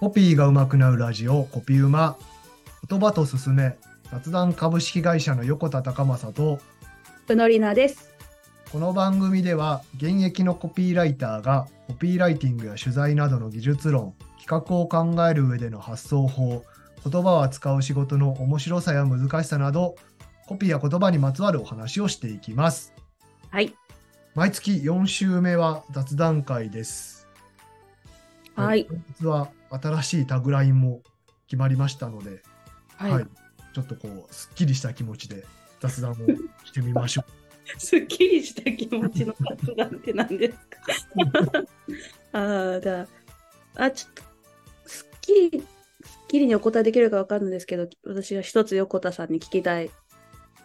コピーが上手くなるラジオコピーうま言葉と進め雑談株式会社の横田隆正とうのりなです。この番組では現役のコピーライターがコピーライティングや取材などの技術論企画を考える上での発想法言葉を扱う仕事の面白さや難しさなどコピーや言葉にまつわるお話をしていきますはい。毎月4週目は雑談会ですはい。本日は新しいタグラインも決まりましたので、はい。ちょっとこうすっきりした気持ちで雑談をしてみましょう すっきりした気持ちの雑談って何ですか？ああ、じゃあ、あ、ちょっと、すっきり、すっきりにお答えできるかわかんないですけど、私は一つ横田さんに聞きたい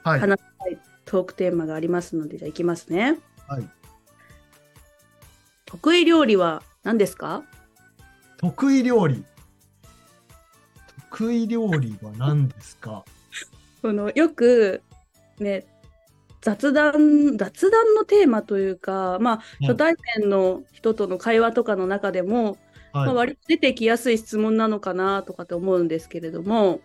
はい話したいトークテーマがありますので、じゃあいきますね。はい。得意料理は何ですか？得意料理。得意料理は何ですか？このよくね雑談雑談のテーマというかまあうん初対面の人との会話とかの中でも、まあ、はい、割と出てきやすい質問なのかなとかって思うんですけれども。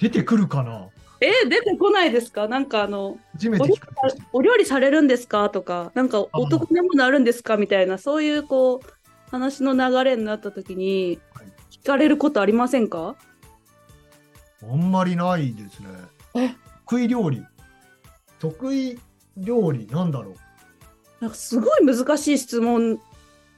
出てくるかな？えー出てこないですか？なんかあの初めてお料聞かお料理されるんですか？とかなんかあ。男でもなるんですか？みたいなそういうこう話の流れになった時にはい。聞かれることありませんか？あんまりないですね。え？得意料理。得意料理なんだろう。なんかすごい難しい質問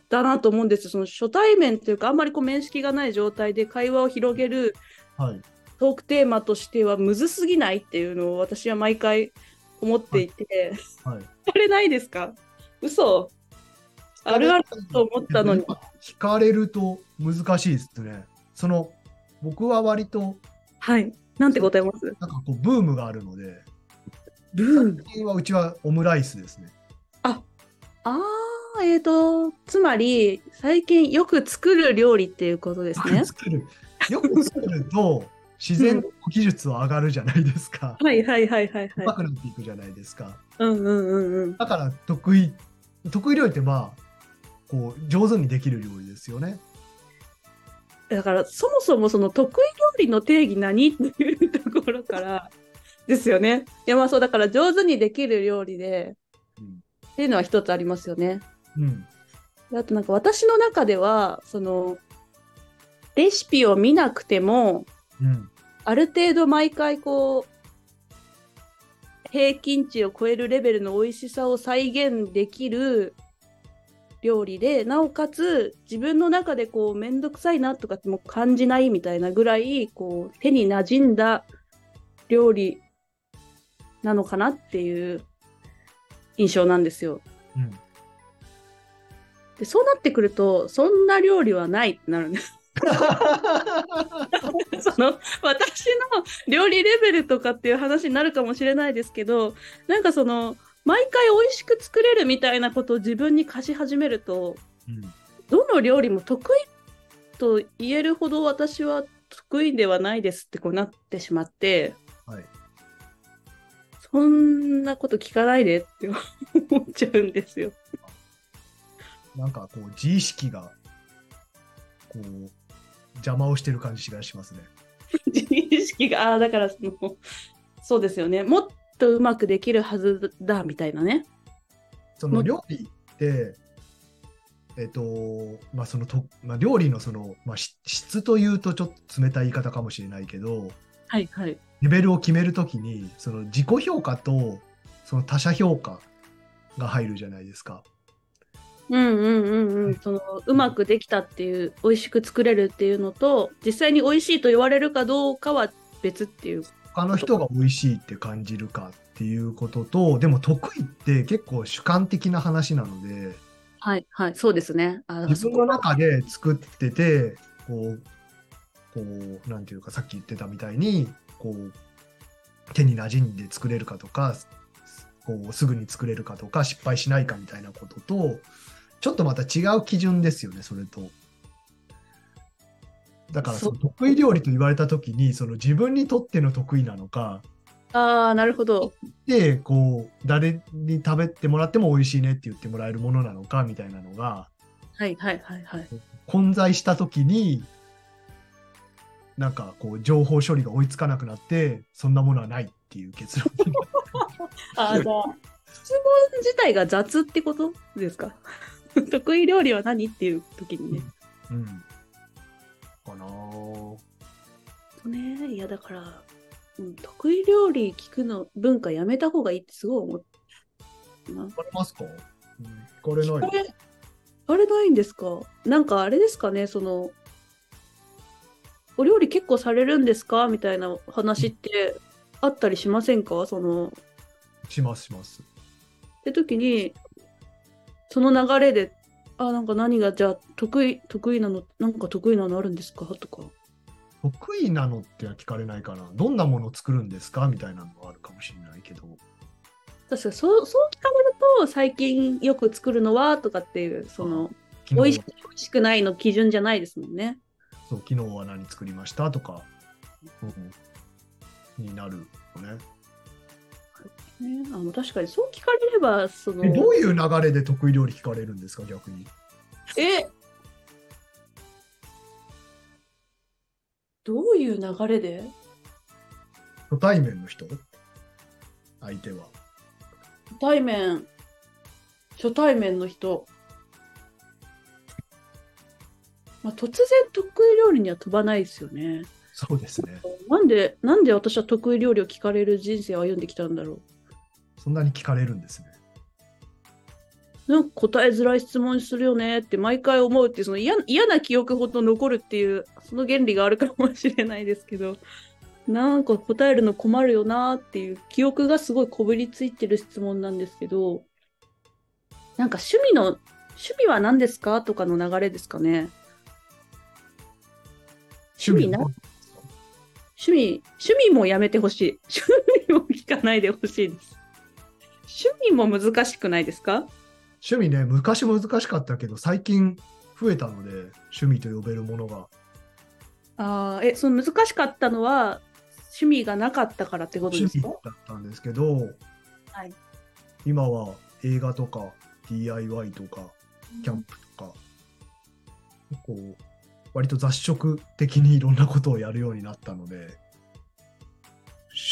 だなと思うんですよ。その初対面というか、あんまりこう面識がない状態で会話を広げるはいトークテーマとしてはむずすぎないっていうのを私は毎回思っていて、はい。あれないですか？嘘。あるあると思ったのに。聞かれると難しいですね。その僕は割とはい。なんて答えます？なんかこうブームがあるので。ブー最近はうちはオムライスですね。ああー、えーと、つまり最近よく作る料理っていうことですね。作る。よく作ると自然と技術は上がるじゃないですか、はいはいはいはい上手はい。くなっていくじゃないですかうんうんうんうん。だから得意得意料理ってまあこう上手にできる料理ですよねだからそもそもその得意料理の定義何っていうところから ですよね。いやまあそうだから上手にできる料理でうんっていうのは一つありますよね。うんであとなんか私の中ではそのレシピを見なくてもうんある程度毎回こう平均値を超えるレベルの美味しさを再現できる料理でなおかつ自分の中でこう面倒くさいなとかってもう感じないみたいなぐらいこう手に馴染んだ料理なのかなっていう印象なんですよ。うんでそうなってくるとそんな料理はないってなるんです。その私の料理レベルとかっていう話になるかもしれないですけどなんかその毎回美味しく作れるみたいなことを自分に課し始めるとうんどの料理も得意と言えるほど私は得意ではないですってこうなってしまってはいそんなこと聞かないでって思っちゃうんですよ。なんかこう自意識がこう邪魔をしてる感じがしますね。自意識があーだからそのそうですよねもっとうまくできるはずだみたいなね。そもの料理って、えっ、と、まあそのと、まあ、料理のその、まあ、し質というとちょっと冷たい言い方かもしれないけど、はいはい。レベルを決めるときに、その自己評価とその他者評価が入るじゃないですか。うんうんうんうん。そのうまくできたっていう美味しく作れるっていうのと実際に美味しいと言われるかどうかは別っていう。他の人が美味しいって感じるかっていうことと、でも得意って結構主観的な話なので、はいはいそうですね。あ自分の中で作ってて、こう、こう、なんていうか、さっき言ってたみたいに、こう、手に馴染んで作れるかとか、こう、すぐに作れるかとか、失敗しないかみたいなことと、ちょっとまた違う基準ですよね、それと。だから、その得意料理と言われたときに、その自分にとっての得意なのか、ああ、なるほど。で、こう、誰に食べてもらっても美味しいねって言ってもらえるものなのかみたいなのが、はいはいはいはい。混在した時に、なんかこう、情報処理が追いつかなくなって、そんなものはないっていう結論に あーじゃあ、質問自体が雑ってことですか？得意料理は何っていう時にね。うん。かなぁそうね、いやだから、うん、得意料理聞くの文化やめた方がいいってすごい思うな。聞かれますか、うん、聞かれない。あれあれないんですか？なんかあれですかねそのお料理結構されるんですか？みたいな話ってあったりしませんか？そのしますします。って時にその流れであなんか何がじゃあ得意得意なのなんか得意なのあるんですか？とか得意なのっては聞かれないかな。どんなものを作るんですか？みたいなのはあるかもしれないけど。確かにそうそう聞かれると最近よく作るのは？とかっていうその美味しく美味しくないの基準じゃないですもんね。そう昨日は何作りました？とか、うん、になるよね。ね。あの確かにそう聞かれればその。えどういう流れで得意料理聞かれるんですか逆に？えどういう流れで？初対面の人？相手は。初対面。初対面の人、まあ、突然得意料理には飛ばないですよね。そうですね。なんでなんで私は得意料理を聞かれる人生を歩んできたんだろうそんなに聞かれるんですね。なんか答えづらい質問するよねって毎回思うってその嫌嫌な記憶ほど残るっていうその原理があるかもしれないですけどなんか答えるの困るよなっていう記憶がすごいこぶりついてる質問なんですけどなんか趣味の趣味は何ですかとかの流れですかね？趣味な趣味趣味もやめてほしい。趣味も聞かないでほしいです趣味も難しくないですか？趣味ね、昔難しかったけど、最近増えたので、趣味と呼べるものが。ああ、え、その難しかったのは、趣味がなかったからってことですか？趣味だったんですけど、はい。今は映画とか DIY とかキャンプとか、こう割と雑食的にいろんなことをやるようになったので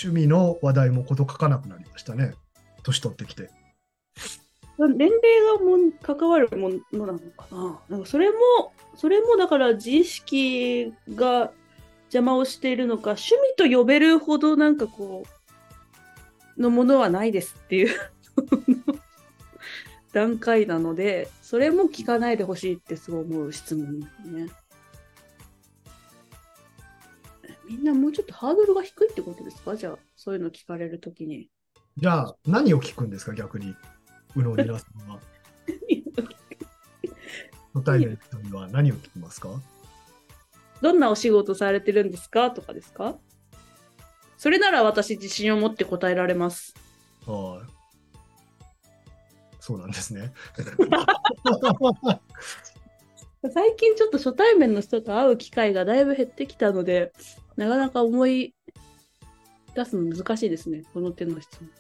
趣味の話題もこと書かなくなりましたね年取ってきて年齢がもん関わるものなのかな？なんかそれも、それもだから自意識が邪魔をしているのか、趣味と呼べるほどなんかこう、のものはないですっていう 段階なので、それも聞かないでほしいってすごい思う質問ですね。みんなもうちょっとハードルが低いってことですか？じゃあ、そういうの聞かれるときに。じゃあ何を聞くんですか逆に？宇野リラさんは。初対面の人には何を聞きますか？どんなお仕事されてるんですか？とかですか？それなら私自信を持って答えられます。はい。そうなんですね。最近ちょっと初対面の人と会う機会がだいぶ減ってきたので、なかなか思い出すの難しいですね、この手の質問。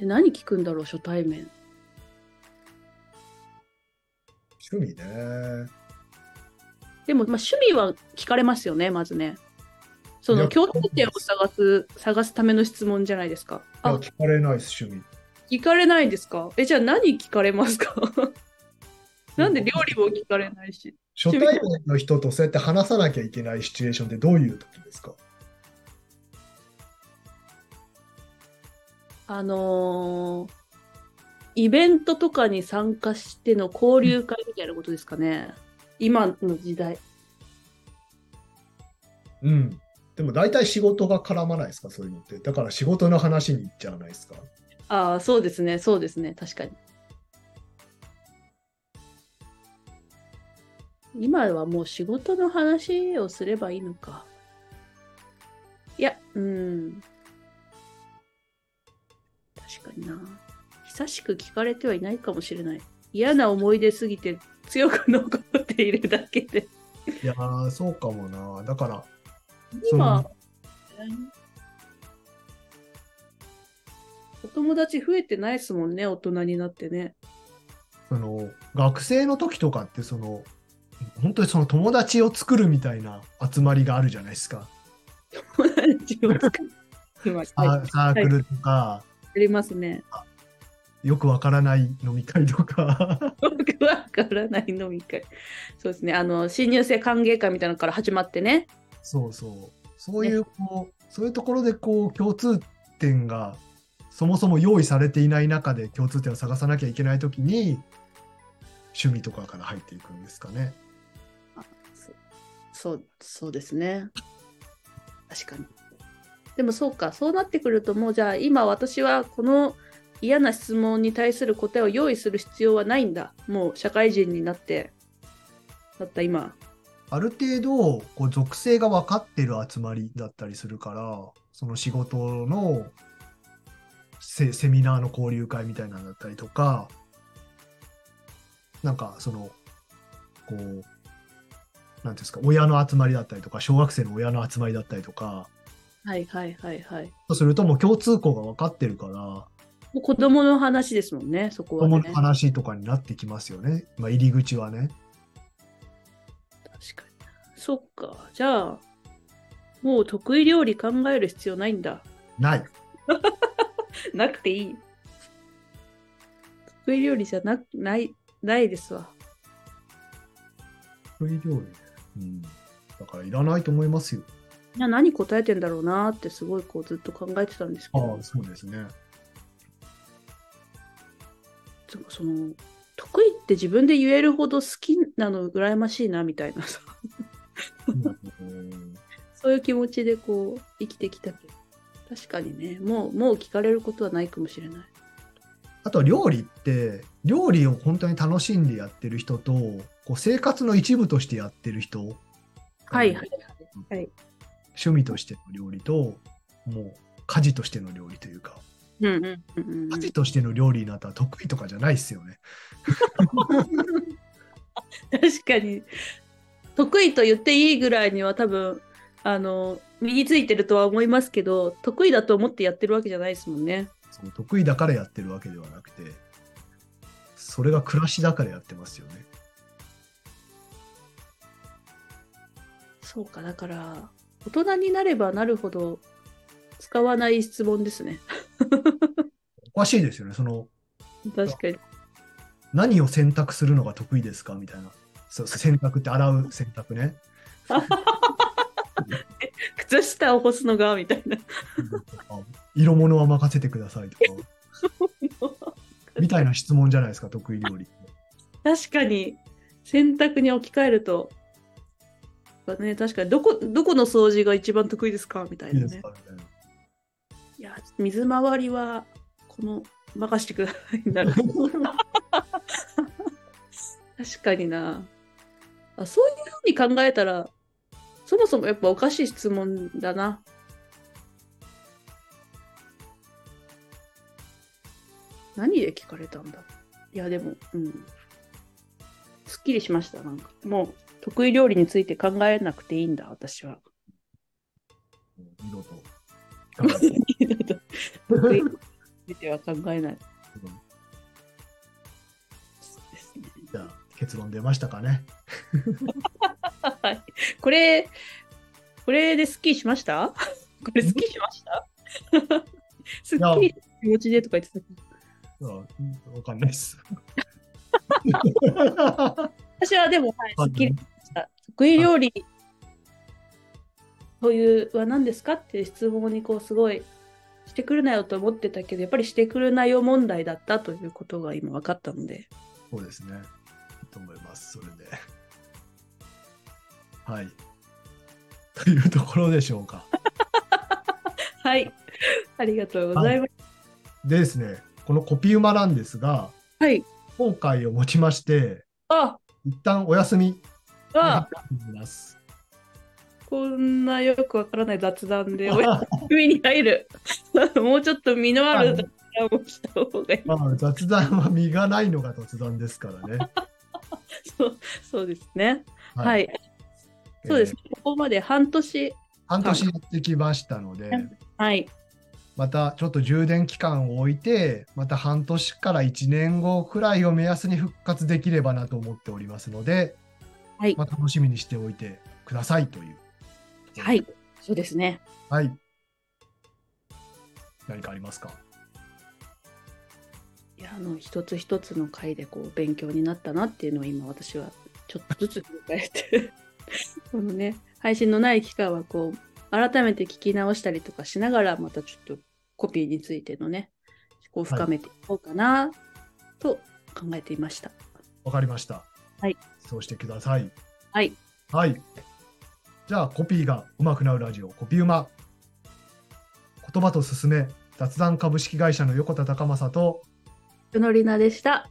え何聞くんだろう、初対面。趣味ねでも、まあ、趣味は聞かれますよね、まずね。その共通点を探す、探すための質問じゃないですか。あ、聞かれないです趣味聞かれないですか？え、じゃあ何聞かれますか？なんで料理も聞かれないし。初対面の人とそうやって話さなきゃいけないシチュエーションってどういう時ですか？あのーイベントとかに参加しての交流会みたいなことですかね。今の時代。うん。でも大体仕事が絡まないですかそういうのって。だから仕事の話に行っちゃわないですかああ、そうですね、そうですね、確かに。今はもう仕事の話をすればいいのか。いや、うん。確かにな。久しく聞かれてはいないかもしれない。嫌な思い出すぎて強く残っているだけで。いやー、そうかもな。だから、今そ、お友達増えてないですもんね、大人になってね。その学生の時とかってその本当にその友達を作るみたいな集まりがあるじゃないですか。友達を作ってますね。ササークルとか、ありますね。よくわからない飲み会とか。よくわからない飲み会。そうですね。あの、新入生歓迎会みたいなのから始まってね。そうそう。そういう、こう、そういうところでこう共通点がそもそも用意されていない中で共通点を探さなきゃいけないときに趣味とかから入っていくんですかね。そう、そうですね。確かに。でもそうか、そうなってくると、もうじゃあ今私はこの嫌な質問に対する答えを用意する必要はないんだ。もう社会人になって、だった今。ある程度こう属性が分かってる集まりだったりするからその仕事のセセミナーの交流会みたいなのだったりとかなんかそのこうなんですか親の集まりだったりとか小学生の親の集まりだったりとかはいはいはいはい。そうするともう共通項が分かってるからもう子供の話ですもんね、そこは、ね。子供の話とかになってきますよね、まあ、入り口はね。確かに。そっか。じゃあ、もう得意料理考える必要ないんだ。ない。なくていい。得意料理じゃなない、ないですわ。得意料理。うん。だからいらないと思いますよ。いや何答えてんだろうなってすごいこうずっと考えてたんですけど。ああ、そうですね。その得意って自分で言えるほど好きなの羨ましいなみたいなさ。うん。そういう気持ちでこう生きてきたけど。確かにね。もうもう聞かれることはないかもしれない。あと料理って料理を本当に楽しんでやってる人とこう生活の一部としてやってる人、はいはい。はい趣味としての料理ともう家事としての料理というかうんうんうんうん家事としての料理になったら得意とかじゃないですよね。確かに得意と言っていいぐらいには多分あの身についてるとは思いますけど得意だと思ってやってるわけじゃないですもんねそう得意だからやってるわけではなくてそれが暮らしだからやってますよね。そうかだから大人になればなるほど使わない質問ですねおかしいですよね。その確かに何を選択するのが得意ですかみたいな。そう洗濯って洗う洗濯ね。靴下を干すのがみたいな色物は任せてくださいとか。みたいな質問じゃないですか、得意料理。確かに洗濯に置き換えるとね。確かに。どこどこの掃除が一番得意ですか？みたいなね。いや水回りはこの任してくださいにな。る確かにな。あそういうふうに考えたらそもそもやっぱおかしい質問だな。何で聞かれたんだ？いやでもうん。すっきりしましたなんか。もう得意料理について考えなくていいんだ私は二度と。得意については考えないですねじゃあ結論出ましたかね。はい。これ、これでスッキリしました？これスッキリしました？スッキリ気持ちでとか言ってたけど。あわかんないです。私はでも、はい、スッキリ。得意料理というは何ですかって質問にこうすごいしてくるなよと思ってたけど、やっぱりしてくるなよ問題だったということが今分かったので。そうですね。と思います。それで。はい。というところでしょうか。はい。ありがとうございます。でですね、このコピー馬なんですが、はい。今回をもちまして、あ、一旦お休みあ、にます。こんなよくわからない雑談で に入る。もうちょっと身のある雑談をした方がいい。まあ、雑談は身がないのが雑談ですからね。そうそうですね。はい。そうです、ここまで半年半年やってきましたので、はい。またちょっと充電期間を置いて、また半年から1年後くらいを目安に復活できればなと思っておりますので、はいまあ、楽しみにしておいてくださいという。はい。そうですね。はい。何かありますか？いや、あの、一つ一つの回でこう、勉強になったなっていうのを今私はちょっとずつ振り返って、このね、配信のない期間はこう、改めて聞き直したりとかしながら、またちょっとコピーについてのね、こう深めていこうかなと考えていました。わかりました。はい。そうしてください。はい。はい。じゃあ、コピーが上手くなるラジオ、コピウマ。言葉と進め、雑談株式会社の横田隆正と、のりなでした。